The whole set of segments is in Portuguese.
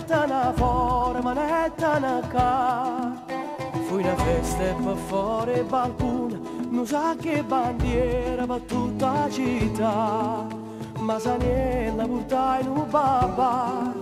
quartetta una forma netta una ca Fui una festa e per fuori balcone Non sa che bandiera per tutta la città. Ma Saniella portai un babà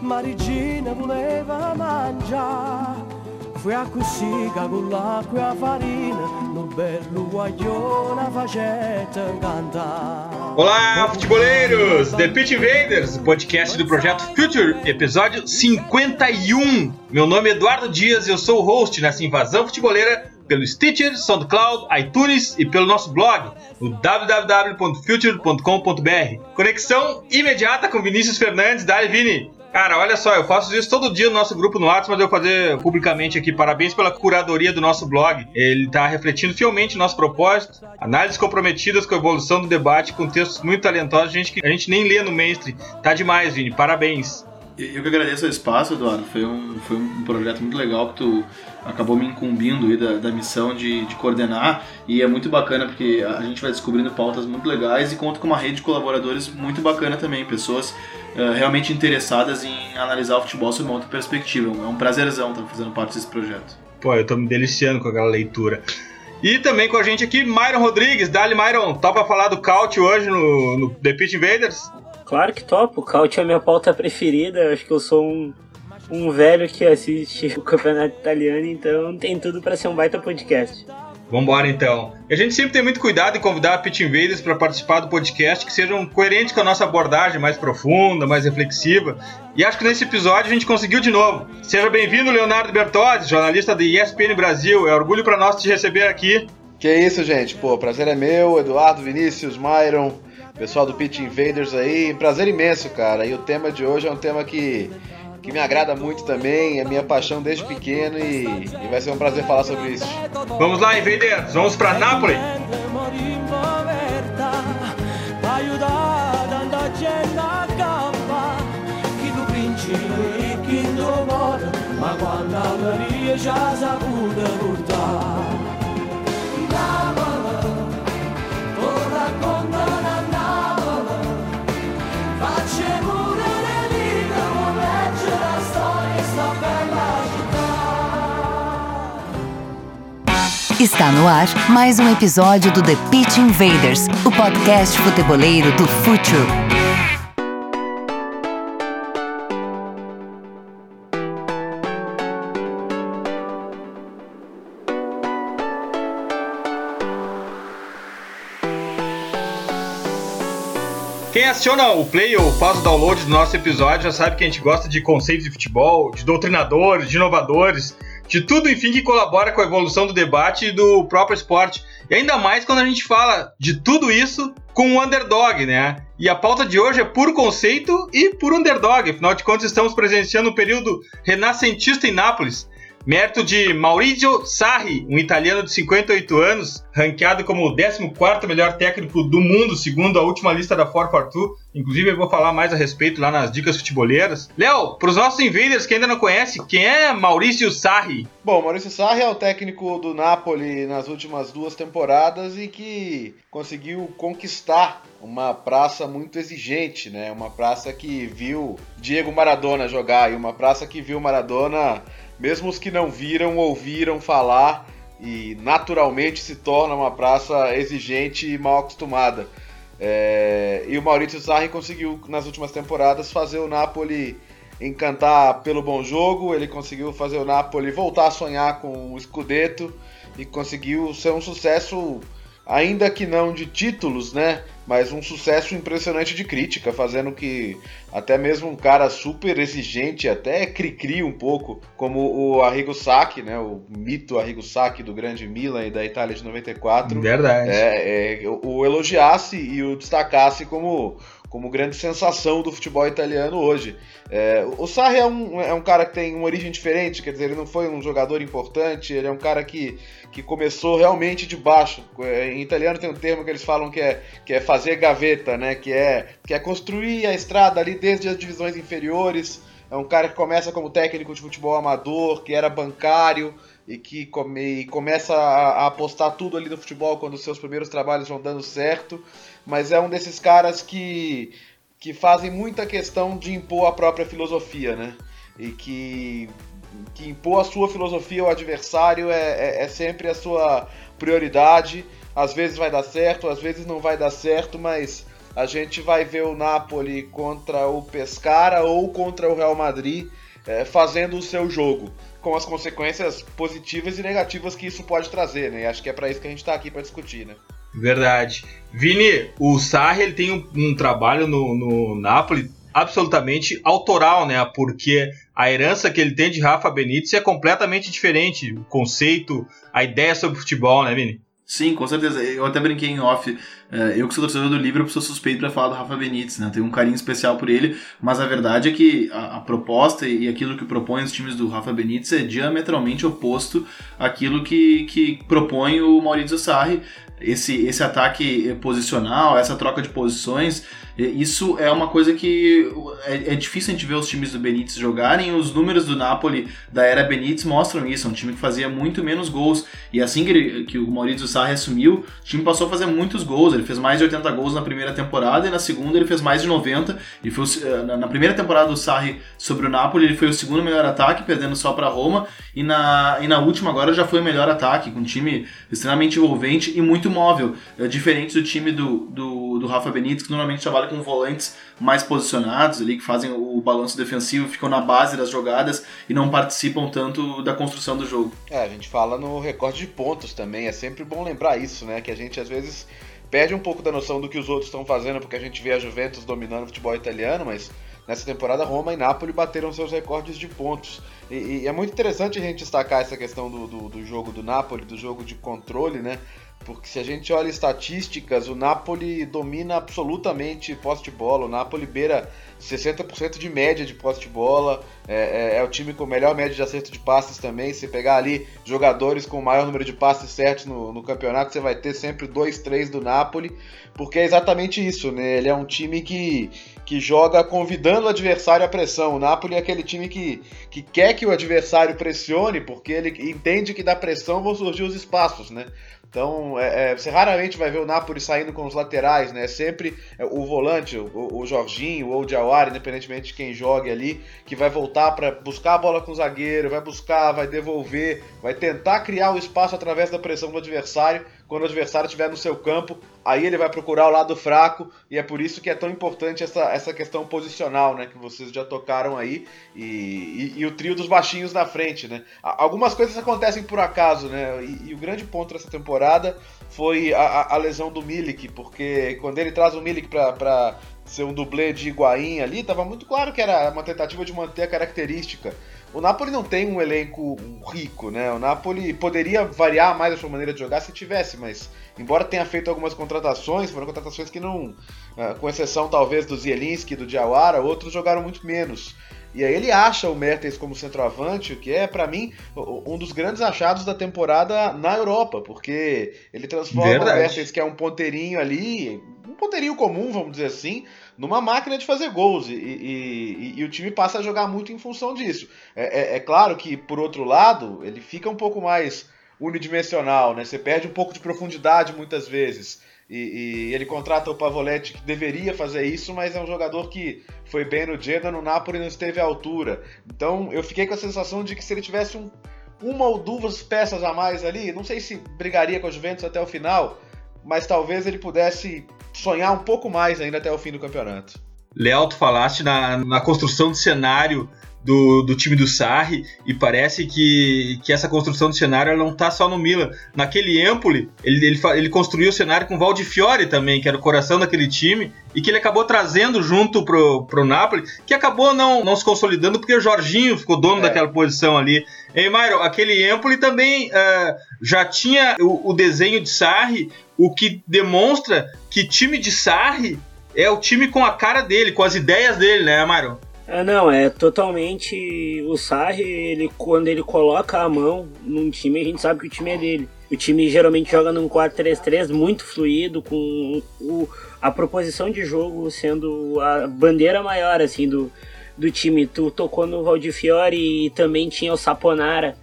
Ma regina voleva mangiare. Fui a cussica con l'acqua e la farina No bello guaglione facetta cantare Olá, futeboleiros! The Pitch Invaders, podcast do projeto Future, episódio 51. Meu nome é Eduardo Dias e eu sou o host nessa invasão futeboleira pelo Stitcher, SoundCloud, iTunes e pelo nosso blog no www.future.com.br. Conexão imediata com Vinícius Fernandes, Dali Vini. Cara, olha só, eu faço isso todo dia no nosso grupo no WhatsApp, mas eu vou fazer publicamente aqui. Parabéns pela curadoria do nosso blog. Ele está refletindo fielmente nosso propósito, análises comprometidas com a evolução do debate, com textos muito talentosos, gente que a gente nem lê no mainstream. Tá demais, Vini. Parabéns. Eu que agradeço o espaço, Eduardo. Foi um, foi um projeto muito legal que tu acabou me incumbindo aí da, da missão de, de coordenar e é muito bacana porque a gente vai descobrindo pautas muito legais e conta com uma rede de colaboradores muito bacana também, pessoas uh, realmente interessadas em analisar o futebol sob uma outra perspectiva. É um prazerzão estar fazendo parte desse projeto. Pô, eu tô me deliciando com aquela leitura. E também com a gente aqui, Myron Rodrigues. Dali, Myron, topa falar do Caute hoje no, no The Pitch Invaders? Claro que topo. O Caute é a minha pauta preferida. Acho que eu sou um, um velho que assiste o campeonato italiano, então tem tudo para ser um baita podcast. Vambora então. A gente sempre tem muito cuidado em convidar a Pit Invaders para participar do podcast que sejam coerentes com a nossa abordagem mais profunda, mais reflexiva. E acho que nesse episódio a gente conseguiu de novo. Seja bem-vindo, Leonardo Bertozzi, jornalista da ESPN Brasil. É orgulho para nós te receber aqui. Que isso, gente. Pô, prazer é meu. Eduardo, Vinícius, Myron, pessoal do Pit Invaders aí. Prazer imenso, cara. E o tema de hoje é um tema que que me agrada muito também, é minha paixão desde pequeno e, e vai ser um prazer falar sobre isso. Vamos lá, Invaders, vamos para Nápoles. Ma quando saputa Está no ar mais um episódio do The Pitch Invaders, o podcast futeboleiro do Futuro. Quem aciona o play ou faz o download do nosso episódio já sabe que a gente gosta de conceitos de futebol, de doutrinadores, de inovadores de tudo, enfim, que colabora com a evolução do debate e do próprio esporte. E ainda mais quando a gente fala de tudo isso com o underdog, né? E a pauta de hoje é puro conceito e puro underdog. Afinal de contas, estamos presenciando um período renascentista em Nápoles. Mérito de Maurizio Sarri, um italiano de 58 anos, ranqueado como o 14 melhor técnico do mundo, segundo a última lista da 442. Inclusive, eu vou falar mais a respeito lá nas dicas futeboleiras. Léo, para os nossos invaders que ainda não conhecem, quem é Maurício Sarri? Bom, Maurício Sarri é o técnico do Napoli nas últimas duas temporadas e que conseguiu conquistar uma praça muito exigente, né? Uma praça que viu Diego Maradona jogar e uma praça que viu Maradona mesmo os que não viram, ouviram falar e naturalmente se torna uma praça exigente e mal acostumada. É, e o Maurício Sarri conseguiu nas últimas temporadas fazer o Napoli encantar pelo bom jogo, ele conseguiu fazer o Napoli voltar a sonhar com o Scudetto e conseguiu ser um sucesso ainda que não de títulos, né? Mas um sucesso impressionante de crítica, fazendo que até mesmo um cara super exigente, até cri-cri um pouco, como o Arrigo Sacchi, né? O mito Arrigo Sacchi do grande Milan e da Itália de 94. Verdade. É, é, o elogiasse e o destacasse como como grande sensação do futebol italiano hoje. É, o Sarri é um, é um cara que tem uma origem diferente, quer dizer, ele não foi um jogador importante, ele é um cara que, que começou realmente de baixo. É, em italiano tem um termo que eles falam que é, que é fazer gaveta, né? que, é, que é construir a estrada ali desde as divisões inferiores. É um cara que começa como técnico de futebol amador, que era bancário, e que come, e começa a, a, apostar tudo ali no futebol quando os seus primeiros trabalhos vão dando certo, mas é um desses caras que que fazem muita questão de impor a própria filosofia, né? E que, que impor a sua filosofia ao adversário é, é, é sempre a sua prioridade. Às vezes vai dar certo, às vezes não vai dar certo, mas a gente vai ver o Napoli contra o Pescara ou contra o Real Madrid é, fazendo o seu jogo, com as consequências positivas e negativas que isso pode trazer, né? E acho que é para isso que a gente está aqui para discutir, né? Verdade. Vini, o Sarri ele tem um, um trabalho no, no Napoli absolutamente autoral, né? Porque a herança que ele tem de Rafa Benítez é completamente diferente. O conceito, a ideia sobre futebol, né, Vini? Sim, com certeza. Eu até brinquei em off. Eh, eu que sou torcedor do Liverpool sou suspeito para falar do Rafa Benítez, né? Tenho um carinho especial por ele, mas a verdade é que a, a, proposta e aquilo que propõe os times do Rafa Benítez é diametralmente oposto àquilo que, que propõe o Maurizio Sarri. Esse, esse ataque posicional, essa troca de posições, isso é uma coisa que é, é, difícil a gente ver os times do Benítez jogarem. Os números do Napoli da era Benítez mostram isso. É um time que fazia muito menos gols. E assim que, ele, que o Maurício Sarri assumiu, o time passou a fazer muitos gols. Ele fez mais de 80 gols na primeira temporada e na segunda ele fez mais de 90. E foi, eh, na primeira temporada do Sarri sobre o Napoli, ele foi o segundo melhor ataque, perdendo só para Roma. E na, e na última agora já foi o melhor ataque, com um time extremamente envolvente e muito móvel. É diferente do time do, do, do Rafa Benítez, que normalmente trabalha com volantes mais posicionados ali, que fazem o balanço defensivo, ficam na base das jogadas e não participam tanto da construção do jogo. É, a gente fala no recorde de pontos também, é sempre bom lembrar isso, né? Que a gente às vezes perde um pouco da noção do que os outros estão fazendo, porque a gente vê a Juventus dominando o futebol italiano, mas nessa temporada Roma e Nápoles bateram seus recordes de pontos. E, e, é muito interessante a gente destacar essa questão do, do, do jogo do Napoli, do jogo de controle, né? Porque se a gente olha estatísticas, o Napoli domina absolutamente posse de bola. O Napoli beira 60% de média de posse de bola. É, é, é, o time com melhor média de acerto de passes também. Se pegar ali jogadores com o maior número de passes certos no, no campeonato, você vai ter sempre dois, três do Napoli. Porque é exatamente isso, né? Ele é um time que, que joga convidando o adversário à pressão. O Napoli é aquele time que, que quer que o adversário pressione, porque ele entende que da pressão vão surgir os espaços, né? Então, é, é, você raramente vai ver o Napoli saindo com os laterais, né? Sempre é, o volante, o, o Jorginho ou o Diawara, independentemente de quem jogue ali, que vai voltar para buscar a bola com o zagueiro, vai buscar, vai devolver, vai tentar criar o espaço através da pressão do adversário quando o adversário estiver no seu campo, aí ele vai procurar o lado fraco, e é por isso que é tão importante essa, essa questão posicional, né, que vocês já tocaram aí, e, e, e o trio dos baixinhos na frente, né. Algumas coisas acontecem por acaso, né, e, e o grande ponto dessa temporada foi a, a, lesão do Milik, porque quando ele traz o Milik para ser um dublê de Higuaín ali, estava muito claro que era uma tentativa de manter a característica. O Napoli não tem um elenco rico, né? O Napoli poderia variar mais a sua maneira de jogar se tivesse, mas embora tenha feito algumas contratações, foram contratações que não, ah, com exceção talvez do Zielinski e do Diawara, outros jogaram muito menos. E aí ele acha o Mertens como centroavante, o que é, para mim, um dos grandes achados da temporada na Europa, porque ele transforma Verdade. o Mertens, que é um ponteirinho ali, um ponteirinho comum, vamos dizer assim, numa máquina de fazer gols. E, e, e, e o time passa a jogar muito em função disso. É, é, é, claro que, por outro lado, ele fica um pouco mais unidimensional, né? Você perde um pouco de profundidade muitas vezes. E, ele contrata o Pavoletti, que deveria fazer isso, mas é um jogador que foi bem no Jeddah, no Napoli não esteve à altura. Então eu fiquei com a sensação de que se ele tivesse um, uma ou duas peças a mais ali, não sei se brigaria com a Juventus até o final, mas talvez ele pudesse sonhar um pouco mais ainda até o fim do campeonato. Léo, tu falaste na, na construção do cenário do, do time do Sarri e parece que, que essa construção do cenário não está só no Milan. Naquele Empoli, ele, ele, ele construiu o cenário com o Valdifiore também, que era o coração daquele time, e que ele acabou trazendo junto pro, pro Napoli, que acabou não, não se consolidando porque o Jorginho ficou dono é. daquela posição ali. E, Mauro, aquele Empoli também uh, já tinha o, o desenho de Sarri, o que demonstra que time de Sarri é o time com a cara dele, com as ideias dele, né, Mário? É, não, é totalmente o Sarri, ele, quando ele coloca a mão num time, a gente sabe que o time é dele. O time geralmente joga num 4-3-3 muito fluido, com o, a proposição de jogo sendo a bandeira maior assim do, do time. Tu tocou no Valdifiore e também tinha o Saponara,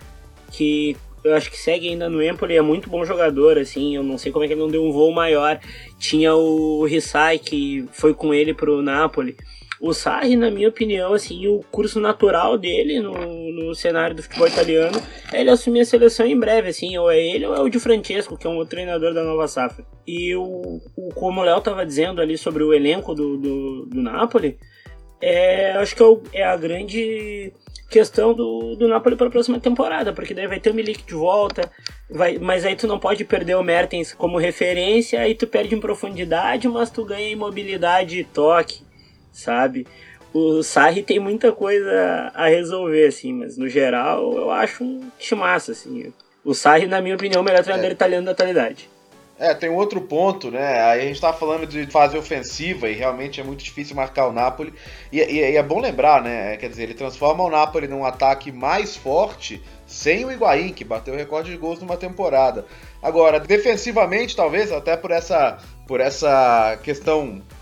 que eu acho que segue ainda no Empoli, é muito bom jogador, assim, eu não sei como é que ele não deu um voo maior. Tinha o Rissai, que foi com ele pro Napoli. O Sarri, na minha opinião, assim, o curso natural dele no, no cenário do futebol italiano é ele assumir a seleção em breve, assim, ou é ele ou é o Di Francesco, que é um treinador da nova safra. E o, o como o Léo estava dizendo ali sobre o elenco do, do, do Napoli, é, acho que é, é a grande questão do, do Napoli para a próxima temporada, porque daí vai ter o Milik de volta, vai, mas aí tu não pode perder o Mertens como referência, aí tu perde em profundidade, mas tu ganha em mobilidade e toque, sabe? O Sarri tem muita coisa a resolver, assim, mas no geral eu acho um timaço, assim. O Sarri, na minha opinião, é o melhor treinador é. italiano da atualidade. É, tem um outro ponto, né? Aí a gente tá falando de fase ofensiva e realmente é muito difícil marcar o Napoli. E, e, e, é bom lembrar, né? Quer dizer, ele transforma o Napoli num ataque mais forte sem o Higuaín, que bateu o recorde de gols numa temporada. Agora, defensivamente, talvez, até por essa, por essa questão é,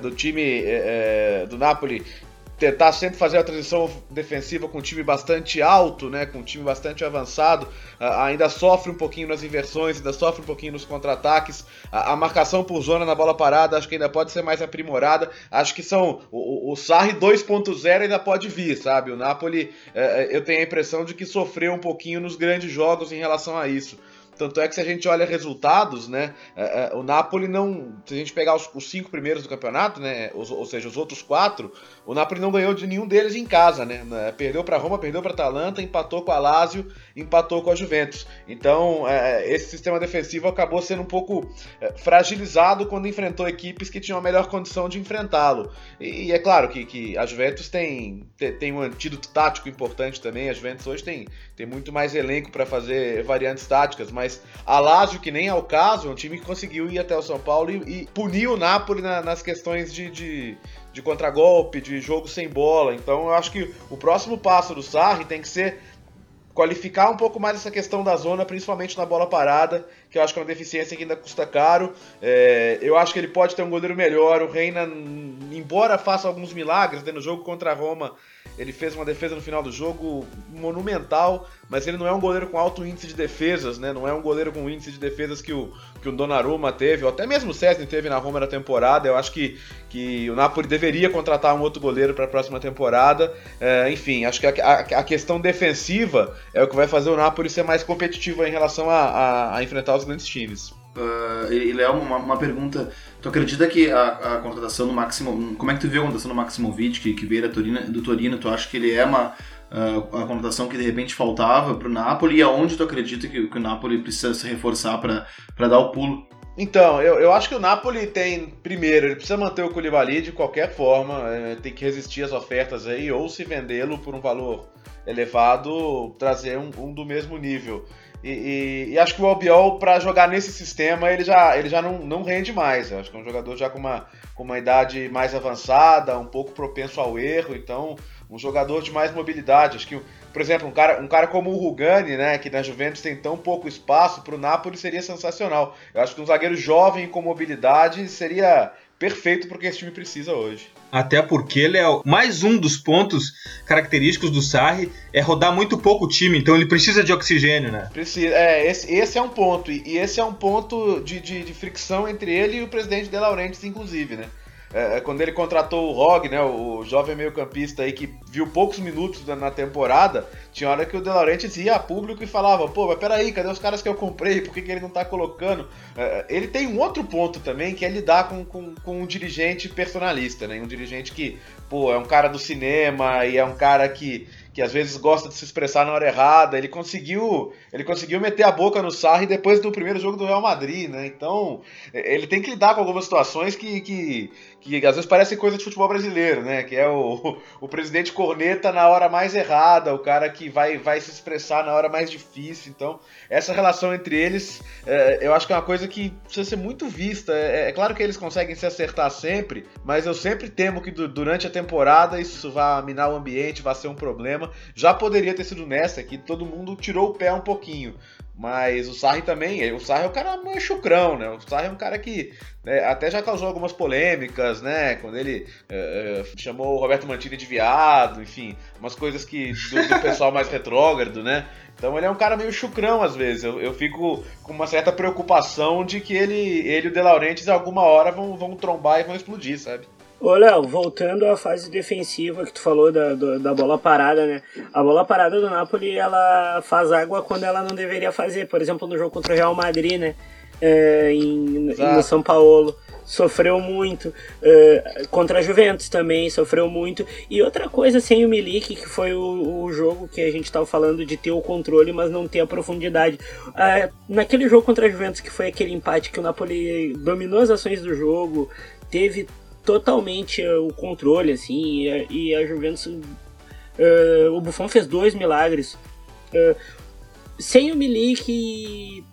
do time é, é do Napoli tentar sempre fazer a transição defensiva com um time bastante alto, né, com um time bastante avançado, ainda sofre um pouquinho nas inversões, ainda sofre um pouquinho nos contra-ataques. A, marcação por zona na bola parada acho que ainda pode ser mais aprimorada. Acho que são o, Sarri 2.0 ainda pode vir, sabe? O Napoli, uh, eu tenho a impressão de que sofreu um pouquinho nos grandes jogos em relação a isso. Tanto é que se a gente olha resultados, né, é, é, o Napoli não, se a gente pegar os, os cinco primeiros do campeonato, né, ou seja, os outros quatro, o Napoli não ganhou de nenhum deles em casa, né, né perdeu para Roma, perdeu para Atalanta, empatou com a Lazio, empatou com a Juventus. Então, é, esse sistema defensivo acabou sendo um pouco fragilizado quando enfrentou equipes que tinham a melhor condição de enfrentá-lo. E, e, é claro que, que a Juventus tem, tem um antídoto tático importante também. A Juventus hoje tem, tem muito mais elenco para fazer variantes táticas, mas a Lazio, que nem é o caso, é um time que conseguiu ir até o São Paulo e, e punir o Napoli na, nas questões de, de de contragolpe, de jogo sem bola. Então eu acho que o próximo passo do Sarri tem que ser qualificar um pouco mais essa questão da zona, principalmente na bola parada, que eu acho que é uma deficiência que ainda custa caro. É, eu acho que ele pode ter um goleiro melhor. O Reina, embora faça alguns milagres no jogo contra a Roma, ele fez uma defesa no final do jogo monumental, mas ele não é um goleiro com alto índice de defesas, né? Não é um goleiro com índice de defesas que o, que o Donnarumma teve, ou até mesmo o César teve na Roma na temporada. Eu acho que, que o Napoli deveria contratar um outro goleiro para a próxima temporada. É, enfim, acho que a, a, a, questão defensiva é o que vai fazer o Napoli ser mais competitivo em relação a, a enfrentar os grandes times. Uh, e Léo, uma, uma, pergunta. Tu acredita que a, a, contratação do Maximo. Como é que tu vê a contratação do Maximovic, que, que veio Torino, do Torino? Tu acha que ele é uma, uh, a contratação que de repente faltava para o Napoli? E aonde tu acredita que, que o Napoli precisa se reforçar para dar o pulo? Então, eu, eu acho que o Napoli tem, primeiro, ele precisa manter o Koulibaly de qualquer forma, é, tem que resistir às ofertas aí, ou se vendê-lo por um valor elevado, trazer um, um do mesmo nível. E, e, e, acho que o Albiol, para jogar nesse sistema, ele já, ele já não, não rende mais. Eu acho que é um jogador já com uma, com uma idade mais avançada, um pouco propenso ao erro, então um jogador de mais mobilidade. Acho que, por exemplo, um cara, um cara como o Rugani, né, que na Juventus tem tão pouco espaço, para o Napoli seria sensacional. Eu acho que um zagueiro jovem com mobilidade seria perfeito porque esse time precisa hoje. Até porque, Léo, mais um dos pontos característicos do Sarri é rodar muito pouco o time, então ele precisa de oxigênio, né? Precisa, é, esse, esse é um ponto, e, esse é um ponto de, de, de, fricção entre ele e o presidente De Laurentiis, inclusive, né? É, é, quando ele contratou o Rog, né, o jovem meio-campista aí que viu poucos minutos na temporada, tinha hora que o De Laurentiis ia a público e falava: pô, mas peraí, cadê os caras que eu comprei? Por que, que ele não tá colocando? É, ele tem um outro ponto também que é lidar com, com, com um dirigente personalista, né? Um dirigente que, pô, é um cara do cinema e é um cara que que às vezes gosta de se expressar na hora errada. Ele conseguiu, ele conseguiu meter a boca no Sarri depois do primeiro jogo do Real Madrid, né? Então, ele tem que lidar com algumas situações que, que, que às vezes parecem coisa de futebol brasileiro, né? Que é o, o presidente corneta na hora mais errada, o cara que vai, vai se expressar na hora mais difícil. Então, essa relação entre eles, é, eu acho que é uma coisa que precisa ser muito vista. É, é, claro que eles conseguem se acertar sempre, mas eu sempre temo que durante a temporada isso vá minar o ambiente, vá ser um problema. Já poderia ter sido nessa, que todo mundo tirou o pé um pouquinho. Mas o Sarri também, o Sarri é um cara meio chucrão, né? O Sarri é um cara que né, até já causou algumas polêmicas, né? Quando ele é, chamou o Roberto Mantini de viado, enfim, umas coisas que do, do pessoal mais retrógrado, né? Então ele é um cara meio chucrão às vezes. Eu, eu fico com uma certa preocupação de que ele, ele e o De Laurentiis alguma hora vão, vão trombar e vão explodir, sabe? Ô Léo, voltando à fase defensiva que tu falou da, da, da, bola parada, né? A bola parada do Napoli, ela faz água quando ela não deveria fazer. Por exemplo, no jogo contra o Real Madrid, né? É, em, no São Paulo sofreu muito. Uh, contra a Juventus também sofreu muito. E outra coisa sem o Milik, que foi o, o jogo que a gente estava falando de ter o controle, mas não ter a profundidade. Uh, naquele jogo contra a Juventus, que foi aquele empate que o Napoli dominou as ações do jogo, teve totalmente uh, o controle, assim, e a, e a Juventus. o Buffon fez dois milagres. sem o Milik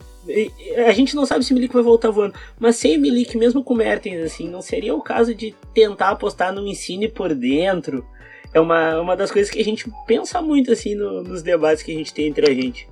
a gente não sabe se o Milik vai voltar voando, mas sem o Milik, mesmo com o Mertens, assim, não seria o caso de tentar apostar no ensine por dentro? É uma, uma das coisas que a gente pensa muito, assim, no, nos debates que a gente tem entre a gente.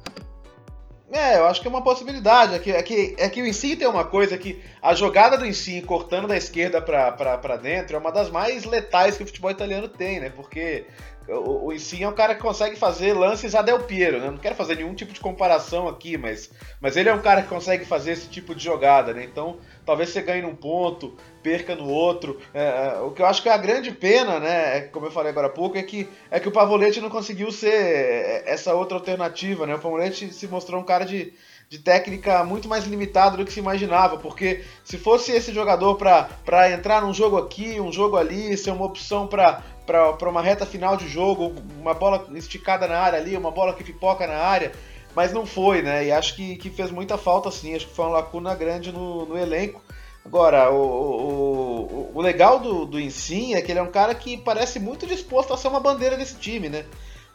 É, eu acho que é uma possibilidade. É que, é que, é que o Insigne tem uma coisa que a jogada do Insigne cortando da esquerda para dentro é uma das mais letais que o futebol italiano tem, né? Porque o, o Insigne é um cara que consegue fazer lances a Del Piero, né? Não quero fazer nenhum tipo de comparação aqui, mas, mas ele é um cara que consegue fazer esse tipo de jogada, né? Então, talvez você ganhe num ponto, perca no outro. É, é, o que eu acho que é a grande pena, né? É, como eu falei agora há pouco, é que, é que o Pavolete não conseguiu ser essa outra alternativa, né? O Pavolete se mostrou um cara de, de técnica muito mais limitado do que se imaginava, porque se fosse esse jogador para entrar num jogo aqui, um jogo ali, ser uma opção para uma reta final de jogo, uma bola esticada na área ali, uma bola que pipoca na área, mas não foi, né? E acho que, que fez muita falta, sim. Acho que foi uma lacuna grande no, no elenco. Agora, o, o, o legal do, do Insim é que ele é um cara que parece muito disposto a ser uma bandeira desse time, né?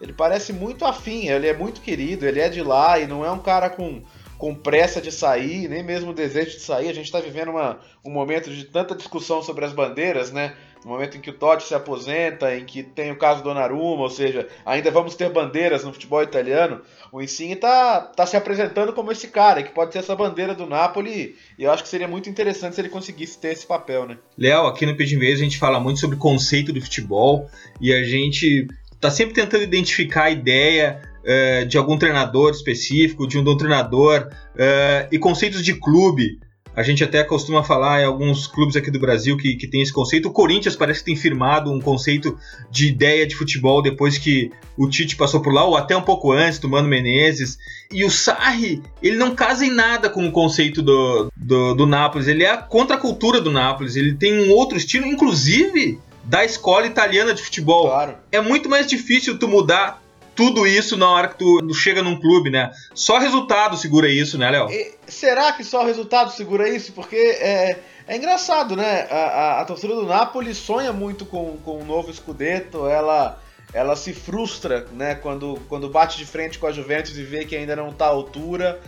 Ele parece muito afim, ele é muito querido, ele é de lá e não é um cara com, com pressa de sair, nem mesmo desejo de sair. A gente está vivendo uma, um momento de tanta discussão sobre as bandeiras, né? No momento em que o Totti se aposenta, em que tem o caso do Donnarumma, ou seja, ainda vamos ter bandeiras no futebol italiano, o Insigne está tá se apresentando como esse cara, que pode ser essa bandeira do Napoli, e eu acho que seria muito interessante se ele conseguisse ter esse papel, né? Léo, aqui no Pedinvez a gente fala muito sobre o conceito do futebol, e a gente está sempre tentando identificar a ideia uh, de algum treinador específico, de um treinador, uh, e conceitos de clube, a gente até costuma falar em alguns clubes aqui do Brasil que, que tem esse conceito. O Corinthians parece que tem firmado um conceito de ideia de futebol depois que o Tite passou por lá, ou até um pouco antes, do Mano Menezes. E o Sarri, ele não casa em nada com o conceito do, do, do Nápoles. Ele é a contracultura do Nápoles. Ele tem um outro estilo, inclusive da escola italiana de futebol. Claro. É muito mais difícil tu mudar tudo isso na hora que tu chega num clube, né? Só resultado segura isso, né, Léo? Será que só resultado segura isso? Porque é, é engraçado, né? A, a, a, torcida do Napoli sonha muito com, com um novo Scudetto, ela, ela se frustra, né? Quando, quando bate de frente com a Juventus e vê que ainda não está à altura.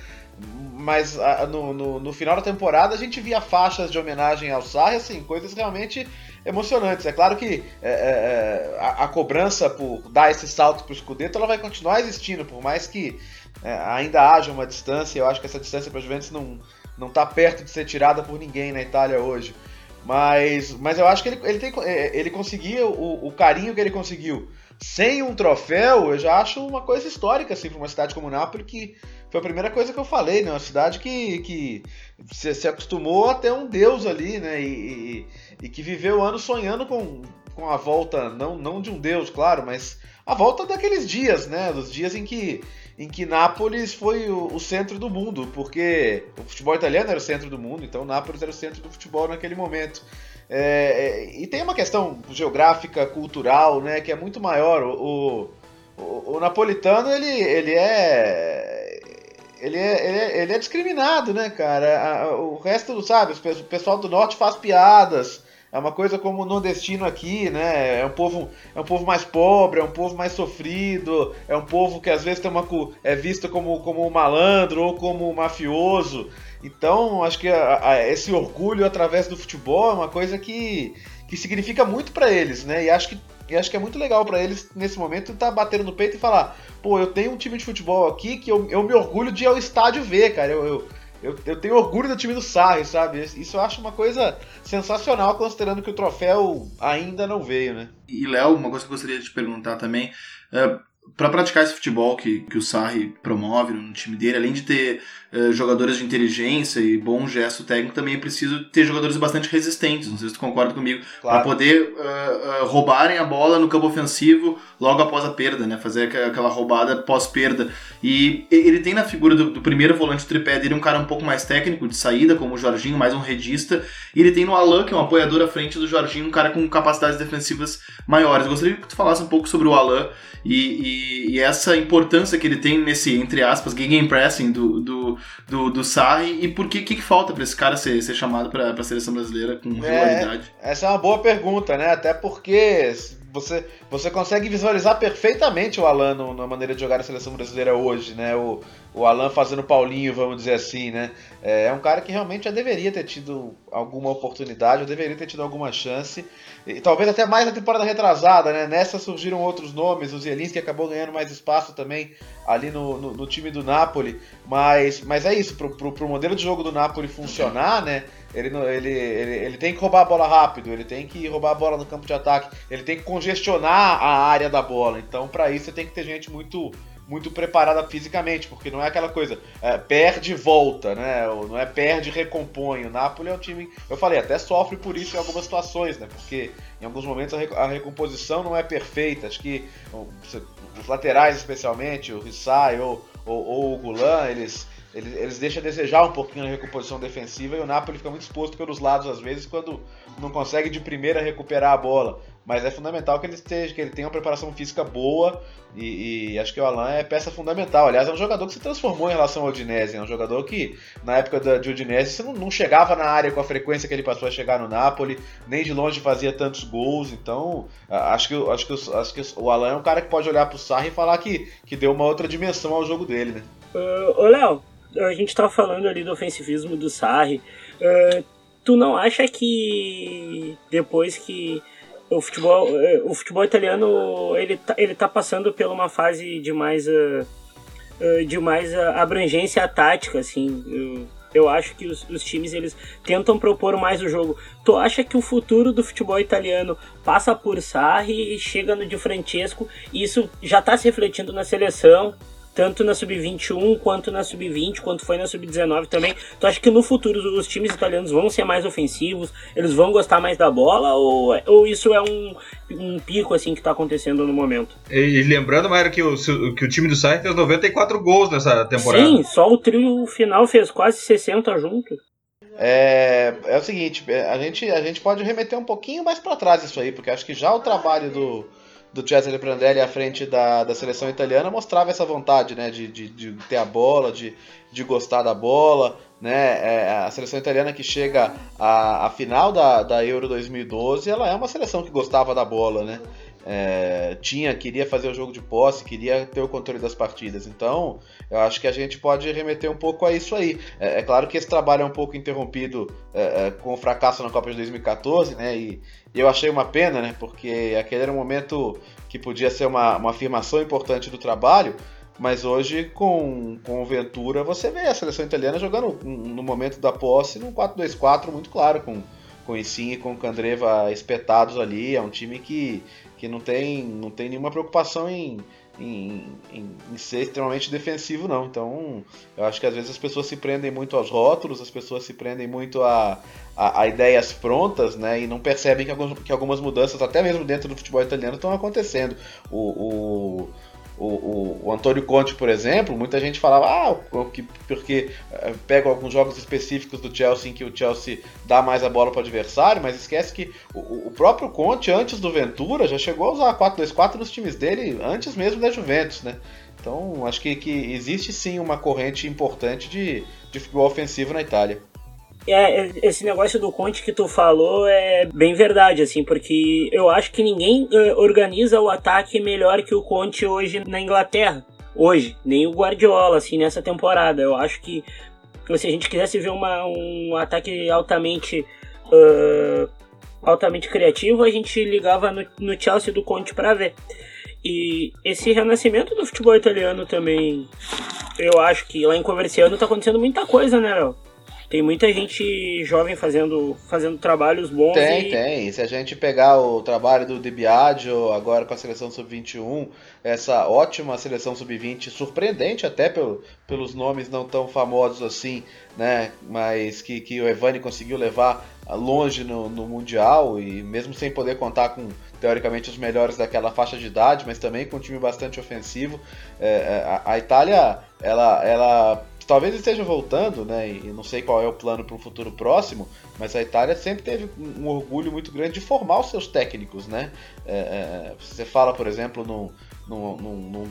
Mas a, no, no, no, final da temporada a gente via faixas de homenagem ao Sarri, assim, coisas realmente emocionantes. É claro que é, é, é, a, a, cobrança por dar esse salto para o Scudetto ela vai continuar existindo, por mais que é, ainda haja uma distância. Eu acho que essa distância para a Juventus não não está perto de ser tirada por ninguém na Itália hoje. Mas, mas eu acho que ele, ele, tem, é, ele conseguiu o, o carinho que ele conseguiu sem um troféu, eu já acho uma coisa histórica assim, para uma cidade como Nápoles que foi a primeira coisa que eu falei, né? Uma cidade que, que se, se acostumou a ter um deus ali, né? E, e, e, que viveu anos sonhando com, com a volta, não, não de um deus, claro, mas a volta daqueles dias, né? Dos dias em que, em que Nápoles foi o, o centro do mundo, porque o futebol italiano era o centro do mundo, então Nápoles era o centro do futebol naquele momento. É, é e tem uma questão geográfica, cultural, né? Que é muito maior. O, o, o napolitano, ele, ele é ele é, ele é, ele é discriminado, né, cara? O resto, sabe, o pessoal do norte faz piadas. É uma coisa como o nordestino aqui, né? É um povo, é um povo mais pobre, é um povo mais sofrido, é um povo que às vezes tem uma, é visto como, como um malandro ou como um mafioso. Então, acho que a, a, esse orgulho através do futebol é uma coisa que, que significa muito para eles, né? E acho que E acho que é muito legal para eles, nesse momento, estar tá batendo no peito e falar: pô, eu tenho um time de futebol aqui que eu, eu me orgulho de ir ao estádio ver, cara. Eu, eu, eu, eu tenho orgulho do time do Sarri, sabe? Isso eu acho uma coisa sensacional, considerando que o troféu ainda não veio, né? E, Léo, uma coisa que eu gostaria de te perguntar também. É, para praticar esse futebol que, que o Sarri promove no time dele, além de ter uh, jogadores de inteligência e bom gesto técnico, também é preciso ter jogadores bastante resistentes. Não sei se tu concorda comigo. Claro. Para poder uh, uh, roubarem a bola no campo ofensivo logo após a perda, né? Fazer aquela roubada pós-perda. E ele tem na figura do, do primeiro volante do tripé dele um cara um pouco mais técnico, de saída, como o Jorginho, mais um redista. E ele tem no Alan, que é um apoiador à frente do Jorginho, um cara com capacidades defensivas maiores. Eu gostaria que tu falasse um pouco sobre o Alan e, e, essa importância que ele tem nesse, entre aspas, gegenpressing do, do, do, do Sarri e por que, que, que falta para esse cara ser, ser chamado para a seleção brasileira com é, regularidade? essa é uma boa pergunta, né? Até porque você, você consegue visualizar perfeitamente o Alan na maneira de jogar a seleção brasileira hoje, né? O, o Alan fazendo Paulinho, vamos dizer assim, né? É, é um cara que realmente já deveria ter tido alguma oportunidade, já deveria ter tido alguma chance. E, talvez até mais na temporada retrasada, né? Nessa surgiram outros nomes, o Zielinski acabou ganhando mais espaço também ali no, no, no time do Napoli. Mas, mas é isso, pro, pro, pro, modelo de jogo do Napoli funcionar, né? Ele, ele, ele, ele tem que roubar a bola rápido, ele tem que roubar a bola no campo de ataque, ele tem que congestionar a área da bola. Então, para isso, você tem que ter gente muito muito preparada fisicamente, porque não é aquela coisa, é, perde e volta, né? Não é perde e recompõe. O Napoli é um time, eu falei, até sofre por isso em algumas situações, né? Porque em alguns momentos a, recomposição não é perfeita. Acho que os laterais, especialmente, o Rissai ou, ou, ou o Gulan, eles eles, eles deixam a desejar um pouquinho na recomposição defensiva e o Napoli fica muito exposto pelos lados às vezes quando não consegue de primeira recuperar a bola. Mas é fundamental que ele esteja, que ele tenha uma preparação física boa e, e, acho que o Alan é peça fundamental. Aliás, é um jogador que se transformou em relação ao Udinese. É um jogador que, na época da, de Udinese, você não, não, chegava na área com a frequência que ele passou a chegar no Napoli, nem de longe fazia tantos gols. Então, acho que, acho que, acho que o Alan é um cara que pode olhar pro Sarri e falar que, que deu uma outra dimensão ao jogo dele, né? Uh, ô, Léo, a gente tá falando ali do ofensivismo do Sarri. Uh, tu não acha que depois que o futebol, é, o futebol italiano ele tá, ele tá passando por uma fase de mais, uh, de mais uh, abrangência tática, assim. Eu, eu acho que os, os, times eles tentam propor mais o jogo. Tu acha que o futuro do futebol italiano passa por Sarri e chega no Di Francesco e isso já está se refletindo na seleção? Tanto na sub-21 quanto na sub-20, quanto foi na sub-19 também. Tu acha que no futuro os times italianos vão ser mais ofensivos? Eles vão gostar mais da bola? Ou, ou isso é um, um pico assim que tá acontecendo no momento? E, e lembrando, Mauro, que o, que o time do Sarri fez 94 gols nessa temporada. Sim, só o trio final fez quase 60 juntos. É, é o seguinte, a gente, a gente pode remeter um pouquinho mais para trás isso aí, porque acho que já o trabalho do do Cesare Prandelli à frente da, da seleção italiana mostrava essa vontade, né, de, de, de ter a bola, de, de gostar da bola, né, é, a seleção italiana que chega à, à final da, da Euro 2012, ela é uma seleção que gostava da bola, né, é, tinha, queria fazer o jogo de posse, queria ter o controle das partidas. Então, eu acho que a gente pode remeter um pouco a isso aí. É, é claro que esse trabalho é um pouco interrompido é, é com o fracasso na Copa de 2014, né? E, e, eu achei uma pena, né? Porque aquele era um momento que podia ser uma, uma afirmação importante do trabalho. Mas hoje, com, com o Ventura, você vê a seleção italiana jogando no momento da posse num 4-2-4 muito claro, com, com o Insigne e com Candreva espetados ali. É um time que que não tem, não tem nenhuma preocupação em, em, em, em, ser extremamente defensivo, não. Então, eu acho que às vezes as pessoas se prendem muito aos rótulos, as pessoas se prendem muito a, a, a ideias prontas, né? E não percebem que algumas, que algumas mudanças, até mesmo dentro do futebol italiano, estão acontecendo. O, o, o, o, Antônio Conte, por exemplo, muita gente falava, ah, que, porque eh, pega alguns jogos específicos do Chelsea em que o Chelsea dá mais a bola para o adversário, mas esquece que o, o, próprio Conte, antes do Ventura, já chegou a usar 4-2-4 nos times dele, antes mesmo da Juventus, né? Então, acho que, que existe sim uma corrente importante de, de futebol ofensivo na Itália. É, esse negócio do Conte que tu falou é bem verdade, assim, porque eu acho que ninguém uh, organiza o ataque melhor que o Conte hoje na Inglaterra. Hoje, nem o Guardiola, assim, nessa temporada. Eu acho que se a gente quisesse ver uma, um ataque altamente uh, altamente criativo, a gente ligava no, no Chelsea do Conte para ver. E esse renascimento do futebol italiano também, eu acho que lá em Comerciano tá acontecendo muita coisa, né, Léo? Tem muita gente jovem fazendo, fazendo trabalhos bons. Tem, e... tem. Se a gente pegar o trabalho do De Biagio agora com a seleção sub-21, essa ótima seleção sub-20, surpreendente até pelo, pelos nomes não tão famosos assim, né? Mas que, que o Evani conseguiu levar longe no, no Mundial e mesmo sem poder contar com teoricamente os melhores daquela faixa de idade, mas também com um time bastante ofensivo. É, é a, a Itália, ela, ela talvez esteja voltando, né? E não sei qual é o plano para o futuro próximo, mas a Itália sempre teve um orgulho muito grande de formar os seus técnicos, né? É, é, você fala, por exemplo, no, num, num,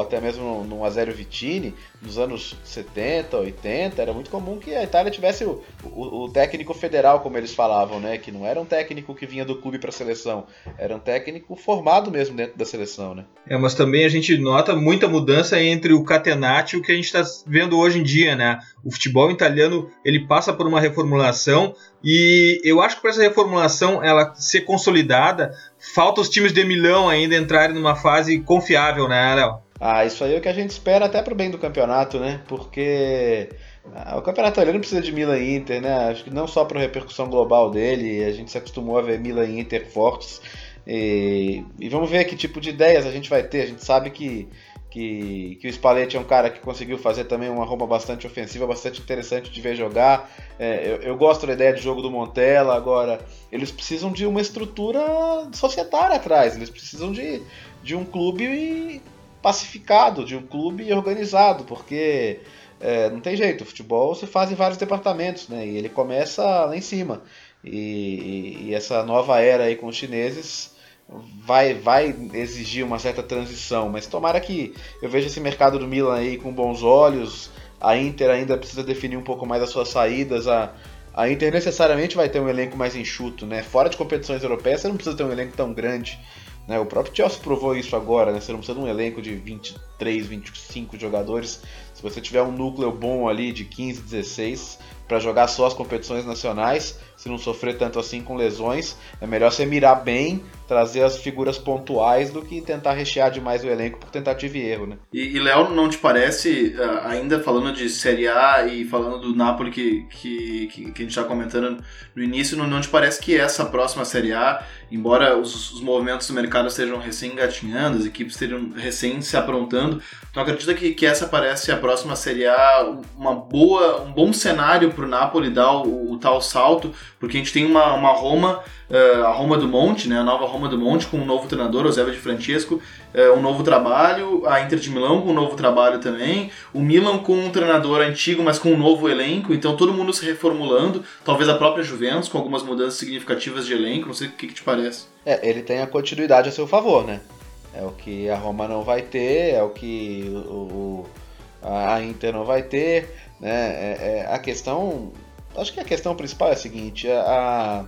até mesmo num Azerio Vitini, nos anos 70, 80, era muito comum que a Itália tivesse o, o, o, técnico federal, como eles falavam, né? Que não era um técnico que vinha do clube para a seleção, era um técnico formado mesmo dentro da seleção, né? É, mas também a gente nota muita mudança entre o Catenacci e o que a gente está vendo hoje em dia, né? O futebol italiano ele passa por uma reformulação e eu acho que para essa reformulação ela ser consolidada, falta os times de Milão ainda entrarem numa fase confiável, né, Léo? Ah, isso aí é o que a gente espera até pro bem do campeonato, né? Porque ah, o campeonato italiano precisa de Milan e Inter, né? Acho que não só para repercussão global dele, a gente se acostumou a ver Milan e Inter fortes. E, e vamos ver que tipo de ideias a gente vai ter. A gente sabe que que, que o Spalletti é um cara que conseguiu fazer também uma Roma bastante ofensiva, bastante interessante de ver jogar. É, eu, eu, gosto da ideia de jogo do Montella, agora eles precisam de uma estrutura societária atrás, eles precisam de, de um clube pacificado, de um clube organizado, porque é, não tem jeito, o futebol se faz em vários departamentos, né? E ele começa lá em cima. E, e, e essa nova era aí com os chineses vai, vai exigir uma certa transição, mas tomara que eu veja esse mercado do Milan aí com bons olhos. A Inter ainda precisa definir um pouco mais as suas saídas. A, a Inter necessariamente vai ter um elenco mais enxuto, né? Fora de competições europeias, você não precisa ter um elenco tão grande. Né? O próprio Chelsea provou isso agora, né? Você não precisa de um elenco de 23, 25 jogadores. Se você tiver um núcleo bom ali de 15, 16 para jogar só as competições nacionais, se não sofrer tanto assim com lesões, é melhor você mirar bem, trazer as figuras pontuais do que tentar rechear demais o elenco por tentativa e erro, né? E, e Léo, não te parece, ah, ainda falando de Série A e falando do Napoli que, que, que, que a gente está comentando no início, não, não te parece que essa próxima Série A, embora os, os movimentos do mercado estejam recém-engatinhando, as equipes estejam recém se aprontando, tu acredita que, que essa parece a próxima Série A uma boa, um bom cenário para o Napoli dar o, o tal salto porque a gente tem uma, uma Roma, uh, a Roma do Monte, né, a nova Roma do Monte, com um novo treinador, Eusébio de Francesco, uh, um novo trabalho, a Inter de Milão com um novo trabalho também, o Milan com um treinador antigo, mas com um novo elenco, então todo mundo se reformulando, talvez a própria Juventus com algumas mudanças significativas de elenco, não sei o que, que te parece. É, ele tem a continuidade a seu favor, né? É o que a Roma não vai ter, é o que o, a Inter não vai ter, né? É, é, a questão Acho que a questão principal é a seguinte: a,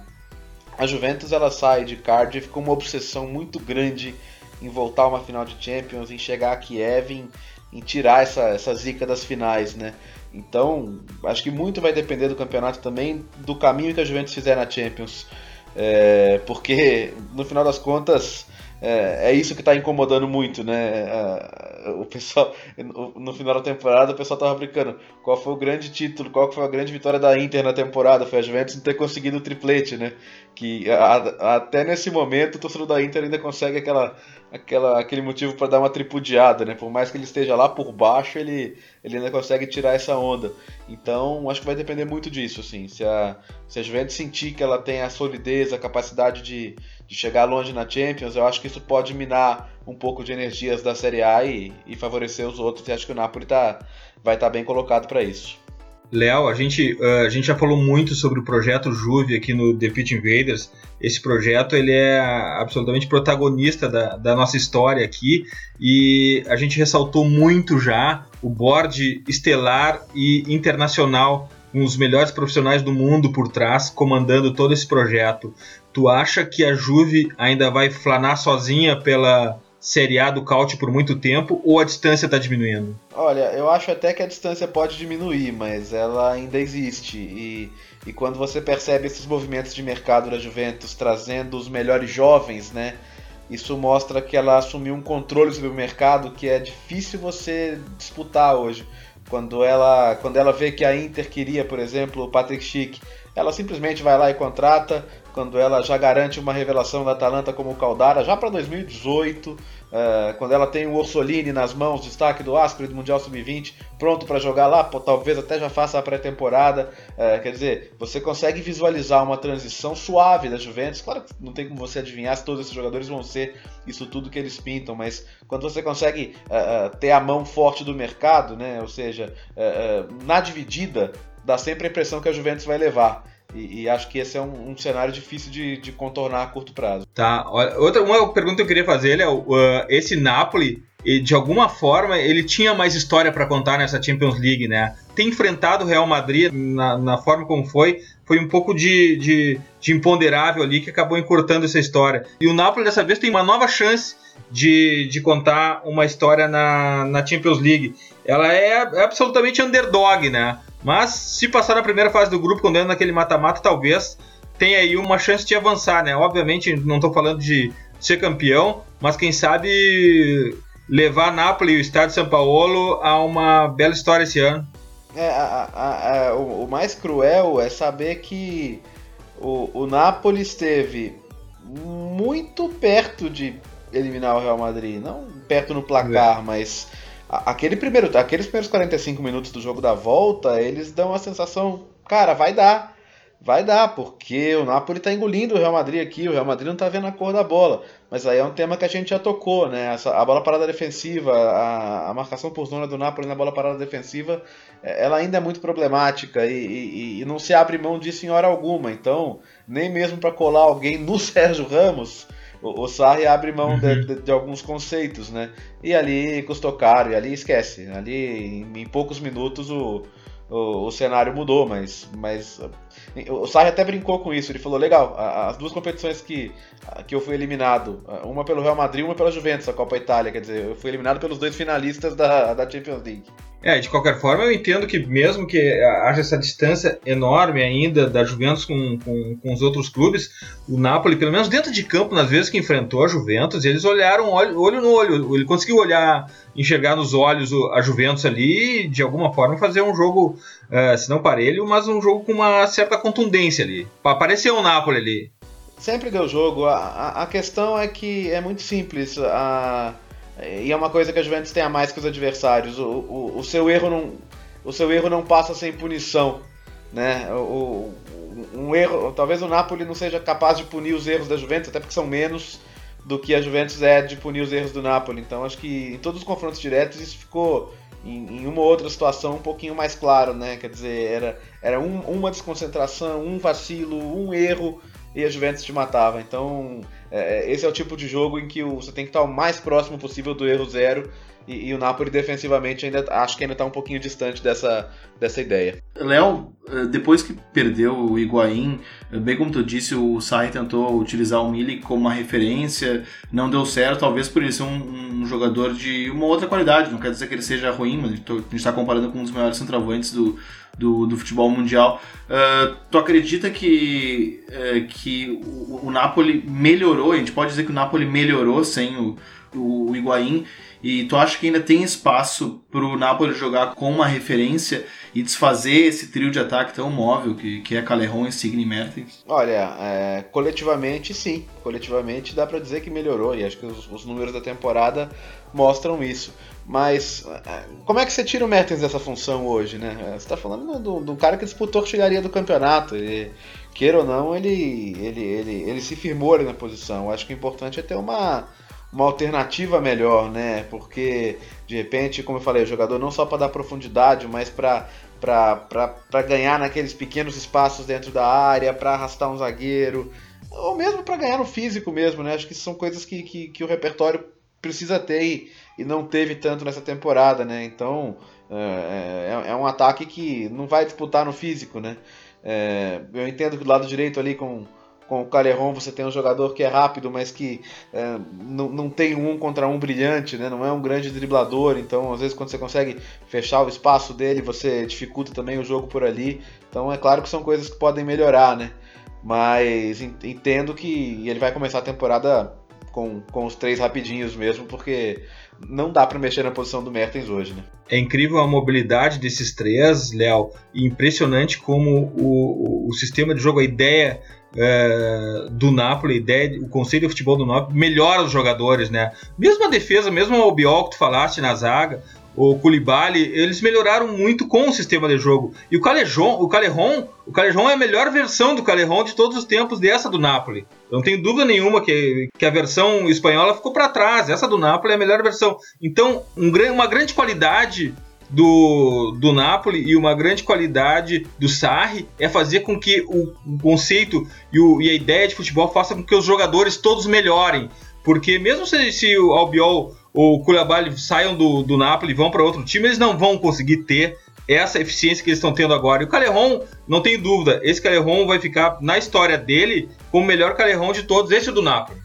a Juventus ela sai de Cardiff com uma obsessão muito grande em voltar a uma final de Champions, em chegar a Kiev, em, em tirar essa, essa zica das finais, né? Então, acho que muito vai depender do campeonato também, do caminho que a Juventus fizer na Champions. É, porque, no final das contas, é, é isso que está incomodando muito, né? É, o pessoal, no final da temporada, o pessoal tava brincando. Qual foi o grande título, qual foi a grande vitória da Inter na temporada? Foi a Juventus não ter conseguido o triplete, né? Que a, até nesse momento o torcedor da Inter ainda consegue aquela, aquela, aquele motivo para dar uma tripudiada, né? Por mais que ele esteja lá por baixo, ele, ele ainda consegue tirar essa onda. Então, acho que vai depender muito disso, assim. Se a, se a Juventus sentir que ela tem a solidez, a capacidade de de chegar longe na Champions, eu acho que isso pode minar um pouco de energias da Série A e, e favorecer os outros. E acho que o Napoli tá, vai estar tá bem colocado para isso. Léo, a gente, uh, a gente já falou muito sobre o projeto Juve aqui no The Pitch Invaders. Esse projeto ele é absolutamente protagonista da, da nossa história aqui e a gente ressaltou muito já o board estelar e internacional com os melhores profissionais do mundo por trás, comandando todo esse projeto. Tu acha que a Juve ainda vai flanar sozinha pela Série A do Caute por muito tempo ou a distância está diminuindo? Olha, eu acho até que a distância pode diminuir, mas ela ainda existe. E, e quando você percebe esses movimentos de mercado da Juventus trazendo os melhores jovens, né? Isso mostra que ela assumiu um controle sobre o mercado que é difícil você disputar hoje. Quando ela, quando ela vê que a Inter queria, por exemplo, o Patrick Schick, ela simplesmente vai lá e contrata, quando ela já garante uma revelação da Atalanta como o Caldara, já para 2018, Uh, quando ela tem o Orsolini nas mãos, destaque do Ascoli do Mundial Sub-20, pronto para jogar lá, pô, talvez até já faça a pré-temporada. Uh, quer dizer, você consegue visualizar uma transição suave da Juventus. Claro que não tem como você adivinhar se todos esses jogadores vão ser isso tudo que eles pintam, mas quando você consegue uh, ter a mão forte do mercado, né, ou seja, na dividida, dá sempre a impressão que a Juventus vai levar. E, e, acho que esse é um, um cenário difícil de, de, contornar a curto prazo. Tá. Outra uma pergunta que eu queria fazer é uh, esse Napoli, de alguma forma, ele tinha mais história para contar nessa Champions League, né? Ter enfrentado o Real Madrid na, na forma como foi, foi um pouco de, de, de, imponderável ali que acabou encurtando essa história. E o Napoli dessa vez tem uma nova chance de, de contar uma história na, na Champions League. Ela é, é absolutamente underdog, né? Mas se passar na primeira fase do grupo, quando entra naquele mata-mata, talvez tenha aí uma chance de avançar, né? Obviamente, não estou falando de ser campeão, mas quem sabe levar Napoli e o Estado de São Paulo a uma bela história esse ano. É, a, a, a, o, o, mais cruel é saber que o, o Napoli esteve muito perto de eliminar o Real Madrid. Não perto no placar, é. mas Aquele primeiro, aqueles primeiros 45 minutos do jogo da volta, eles dão a sensação, cara, vai dar. Vai dar, porque o Napoli está engolindo o Real Madrid aqui, o Real Madrid não está vendo a cor da bola. Mas aí é um tema que a gente já tocou, né? Essa, a bola parada defensiva, a, a marcação por zona do Napoli na bola parada defensiva, é, ela ainda é muito problemática e, e, e não se abre mão disso em hora alguma. Então, nem mesmo para colar alguém no Sérgio Ramos, o, o Sarri abre mão uhum. de, de, de, alguns conceitos, né? E ali custou caro, e ali esquece. Ali, em, em poucos minutos, o, o, o, cenário mudou, mas, mas o Sarri até brincou com isso. Ele falou: legal, as duas competições que, que eu fui eliminado, uma pelo Real Madrid uma pela Juventus, a Copa Itália, quer dizer, eu fui eliminado pelos dois finalistas da, da Champions League. É, de qualquer forma, eu entendo que mesmo que haja essa distância enorme ainda da Juventus com, com, com, os outros clubes, o Napoli, pelo menos dentro de campo, nas vezes que enfrentou a Juventus, eles olharam olho, olho no olho. Ele conseguiu olhar, enxergar nos olhos a Juventus ali e, de alguma forma, fazer um jogo, uh, se não parelho, mas um jogo com uma certa contundência ali. Apareceu o Napoli ali. Sempre deu jogo. A, a, a questão é que é muito simples. A e é uma coisa que a Juventus tem a mais que os adversários. O, o, o seu erro não, o seu erro não passa sem punição, né? O, um erro, talvez o Napoli não seja capaz de punir os erros da Juventus, até porque são menos do que a Juventus é de punir os erros do Napoli. Então acho que em todos os confrontos diretos isso ficou em, em uma ou outra situação um pouquinho mais claro, né? Quer dizer, era, era um, uma desconcentração, um vacilo, um erro e a Juventus te matava. Então, é, esse é o tipo de jogo em que você tem que estar o mais próximo possível do erro zero. E, e o Napoli defensivamente ainda acho que ainda está um pouquinho distante dessa, dessa ideia. Léo, eh, depois que perdeu o Higuaín, eh, bem como tu disse, o Sarri tentou utilizar o Milik como uma referência, não deu certo, talvez por ele ser um, um, jogador de uma outra qualidade, não quer dizer que ele seja ruim, mas a gente está comparando com um dos maiores centroavantes do, do, do futebol mundial. Uh, tu acredita que, uh, que o, o, Napoli melhorou? A gente pode dizer que o Napoli melhorou sem o, o, o Higuaín? E tu acha que ainda tem espaço para o Napoli jogar com uma referência e desfazer esse trio de ataque tão móvel que, que é Calerron, Insigne e Mertens? Olha, é, coletivamente sim. Coletivamente dá para dizer que melhorou e acho que os, os números da temporada mostram isso. Mas é, como é que você tira o Mertens dessa função hoje, né? É, você está falando do, do, cara que disputou artilharia do campeonato. Queira ou não, ele, ele, ele, ele se firmou ali na posição. Eu acho que o importante é ter uma, uma alternativa melhor, né? Porque, de repente, como eu falei, o jogador não só para dar profundidade, mas para para ganhar naqueles pequenos espaços dentro da área, para arrastar um zagueiro, ou mesmo para ganhar no físico mesmo, né? Acho que são coisas que, que, que o repertório precisa ter e, e não teve tanto nessa temporada, né? Então é, é, é, um ataque que não vai disputar no físico, né? É, eu entendo que do lado direito ali com, com o Caleron você tem um jogador que é rápido, mas que é, não, não tem um contra um brilhante, né? não é um grande driblador, então às vezes quando você consegue fechar o espaço dele, você dificulta também o jogo por ali. Então é claro que são coisas que podem melhorar, né? Mas entendo que ele vai começar a temporada com, com os três rapidinhos mesmo, porque não dá para mexer na posição do Mertens hoje, né? É incrível a mobilidade desses três, Léo, e impressionante como o, o sistema de jogo, a ideia é, do Napoli, ideia, o conceito de futebol do Napoli melhora os jogadores, né? Mesmo a defesa, mesmo o Albiol que tu falaste na zaga, o Koulibaly, eles melhoraram muito com o sistema de jogo. E o Calejon, o Calejon, o Calejon é a melhor versão do Calejon de todos os tempos dessa do Napoli. Eu não tenho dúvida nenhuma que, que a versão espanhola ficou para trás. Essa do Napoli é a melhor versão. Então, um, uma grande qualidade do, do Napoli e uma grande qualidade do Sarri é fazer com que o, conceito e, o, e, a ideia de futebol faça com que os jogadores todos melhorem. Porque mesmo se, se o Albiol ou o Koulibaly saiam do, do Napoli e vão para outro time, eles não vão conseguir ter essa eficiência que eles estão tendo agora. E o Caleron, não tem dúvida, esse Caleron vai ficar na história dele como o melhor Caleron de todos, esse do Napoli.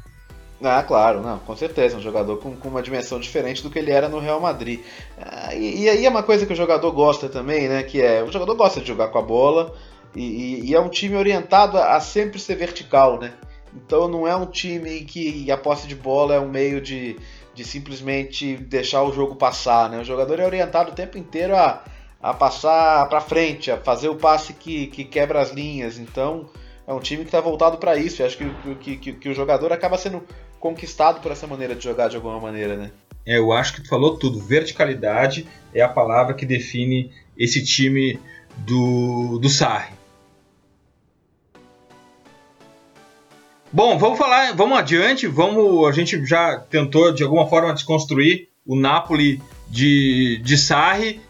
Ah, claro, não, com certeza, um jogador com, com uma dimensão diferente do que ele era no Real Madrid. Ah, e, e, aí é uma coisa que o jogador gosta também, né? Que é, o jogador gosta de jogar com a bola e, e, e é um time orientado a, a, sempre ser vertical, né? Então não é um time que a posse de bola é um meio de, de simplesmente deixar o jogo passar, né? O jogador é orientado o tempo inteiro a, a passar para frente, a fazer o passe que, que quebra as linhas. Então é um time que está voltado para isso. Eu acho que, que, que, que, o jogador acaba sendo conquistado por essa maneira de jogar de alguma maneira, né? É, eu acho que tu falou tudo. Verticalidade é a palavra que define esse time do, do Sarri. Bom, vamos falar, vamos adiante, vamos, a gente já tentou de alguma forma desconstruir o Napoli de, de Sarri,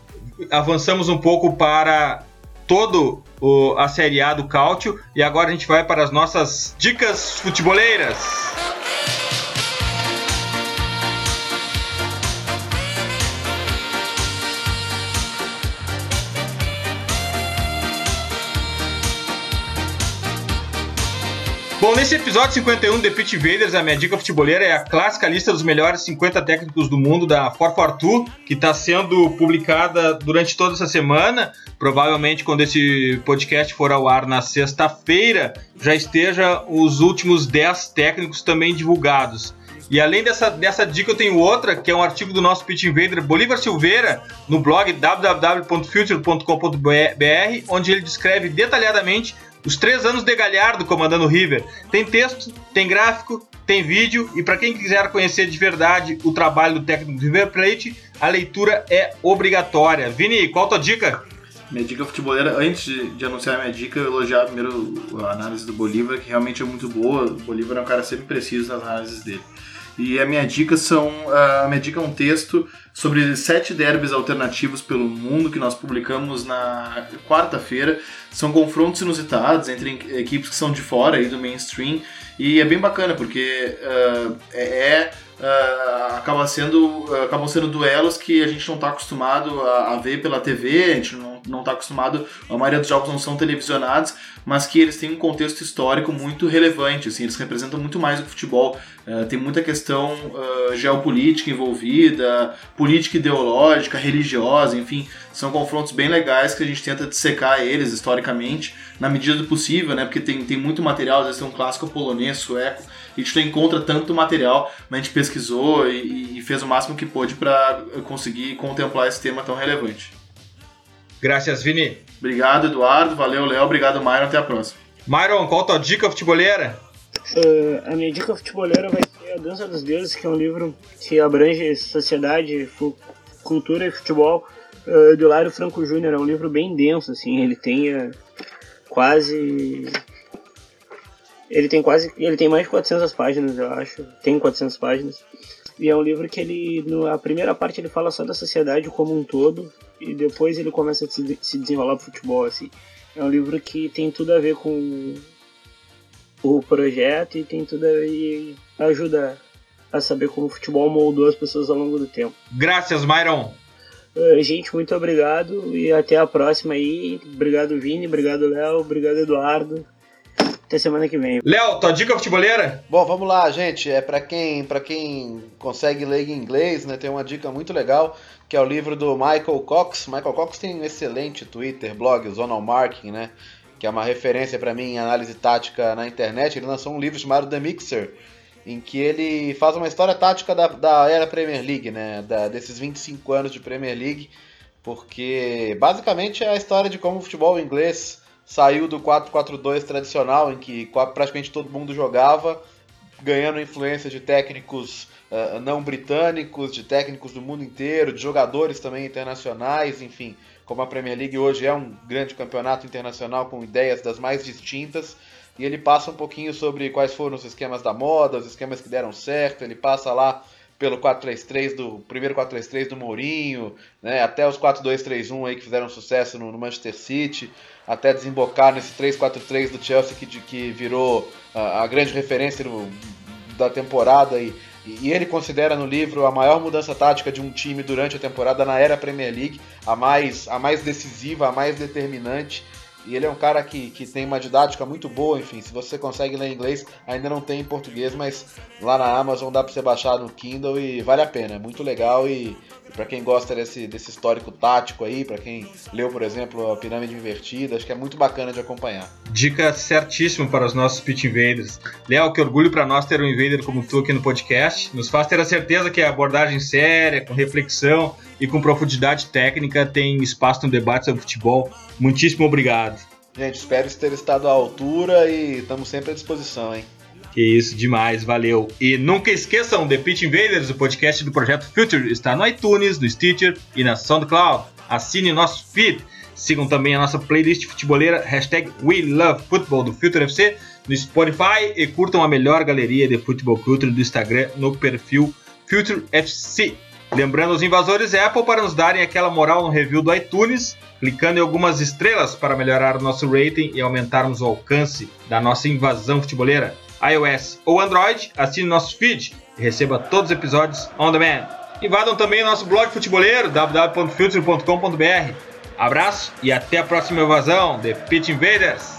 avançamos um pouco para todo o, a Série A do Cálcio e agora a gente vai para as nossas dicas futeboleiras. Nesse episódio 51 de Pit Invaders, a minha dica futebolera é a clássica lista dos melhores 50 técnicos do mundo da 442, que está sendo publicada durante toda essa semana. Provavelmente, quando esse podcast for ao ar na sexta-feira, já esteja os últimos 10 técnicos também divulgados. E além dessa, dessa dica, eu tenho outra, que é um artigo do nosso Pitch Invader, Bolívar Silveira, no blog www.future.com.br, onde ele descreve detalhadamente os três anos de Galhardo comandando o River. Tem texto, tem gráfico, tem vídeo e para quem quiser conhecer de verdade o trabalho do técnico do River Plate, a leitura é obrigatória. Vini, qual a tua dica? Minha dica futebolera, antes de, anunciar a minha dica, eu elogiar primeiro a análise do Bolívar, que realmente é muito boa. O Bolívar é um cara sempre preciso nas análises dele. E a minha dica são. A minha dica é um texto sobre sete derbys alternativos pelo mundo que nós publicamos na quarta-feira. São confrontos inusitados entre equipes que são de fora aí do mainstream. E é bem bacana, porque uh, é. Uh, acaba sendo, uh, acabam sendo duelos que a gente não está acostumado a, a, ver pela TV, a gente não está acostumado, a maioria dos jogos não são televisionados, mas que eles têm um contexto histórico muito relevante, assim, eles representam muito mais que futebol, uh, tem muita questão uh, geopolítica envolvida, política ideológica, religiosa, enfim, são confrontos bem legais que a gente tenta dissecar eles historicamente, na medida do possível, né, porque tem, tem muito material, às vezes tem um clássico polonês, sueco, a gente não encontra tanto material, mas a gente pesquisou e, e fez o máximo que pôde para conseguir contemplar esse tema tão relevante. Graças, Vini. Obrigado, Eduardo. Valeu, Léo. Obrigado, Myron. Até a próxima. Myron, qual a tua dica futeboleira? Uh, a minha dica futeboleira vai ser A Dança dos Deuses, que é um livro que abrange sociedade, cultura e futebol uh, do Lário Franco Júnior. É um livro bem denso, assim. Ele tem uh, quase... Ele tem quase... Ele tem mais de 400 páginas, eu acho. Tem 400 páginas. E é um livro que ele, na primeira parte, ele fala só da sociedade como um todo, e depois ele começa a se desenrolar pro futebol, assim. É um livro que tem tudo a ver com o projeto e tem tudo a ver e ajuda a saber como o futebol moldou as pessoas ao longo do tempo. Graças, Myron! Uh, gente, muito obrigado e até a próxima aí. Obrigado, Vini, obrigado, Léo, obrigado, Eduardo. Até semana que vem. Léo, tua dica futeboleira? Bom, vamos lá, gente. É para quem, para quem consegue ler em inglês, né? Tem uma dica muito legal que é o livro do Michael Cox. Michael Cox tem um excelente Twitter, blog, o Zonal Marking, né? Que é uma referência para mim em análise tática na internet. Ele lançou um livro chamado The Mixer, em que ele faz uma história tática da, da era Premier League, né? Da, desses 25 anos de Premier League, porque basicamente é a história de como o futebol inglês saiu do 4-4-2 tradicional, em que praticamente todo mundo jogava, ganhando influência de técnicos uh, não britânicos, de técnicos do mundo inteiro, de jogadores também internacionais, enfim, como a Premier League hoje é um grande campeonato internacional com ideias das mais distintas. E ele passa um pouquinho sobre quais foram os esquemas da moda, os esquemas que deram certo. Ele passa lá pelo 4-3-3 do primeiro 4-3-3 do Mourinho, né, até os 4-2-3-1 aí que fizeram sucesso no, no, Manchester City, até desembocar nesse 3-4-3 do Chelsea que, que virou a, a grande referência da temporada e, e ele considera no livro a maior mudança tática de um time durante a temporada na era Premier League, a mais, a mais decisiva, a mais determinante. E ele é um cara que, que tem uma didática muito boa, enfim, se você consegue ler inglês, ainda não tem em português, mas lá na Amazon dá para você baixar no Kindle e vale a pena, é muito legal e, e para quem gosta desse, desse histórico tático aí, para quem leu, por exemplo, a Pirâmide Invertida, acho que é muito bacana de acompanhar. Dica certíssima para os nossos pitch invaders. Léo, que orgulho para nós ter um invader como tu aqui no podcast. Nos faz ter a certeza que a abordagem séria, com reflexão e com profundidade técnica tem espaço no debate sobre futebol. Muitíssimo obrigado. Gente, espero ter estado à altura e estamos sempre à disposição, hein? Que isso, demais, valeu. E nunca esqueçam, The Pitch Invaders, o podcast do projeto Future, está no iTunes, no Stitcher e na SoundCloud. Assine nosso feed. Sigam também a nossa playlist futeboleira, hashtag WeLoveFootball do Future FC, no Spotify e curtam a melhor galeria de futebol culture do Instagram no perfil Future FC. Lembrando os invasores Apple para nos darem aquela moral no review do iTunes, clicando em algumas estrelas para melhorar o nosso rating e aumentarmos o alcance da nossa invasão futeboleira. iOS ou Android, assine nosso feed e receba todos os episódios on demand. Invadam também o nosso blog futeboleiro www.future.com.br. Abraço e até a próxima invasão The Pitch Invaders!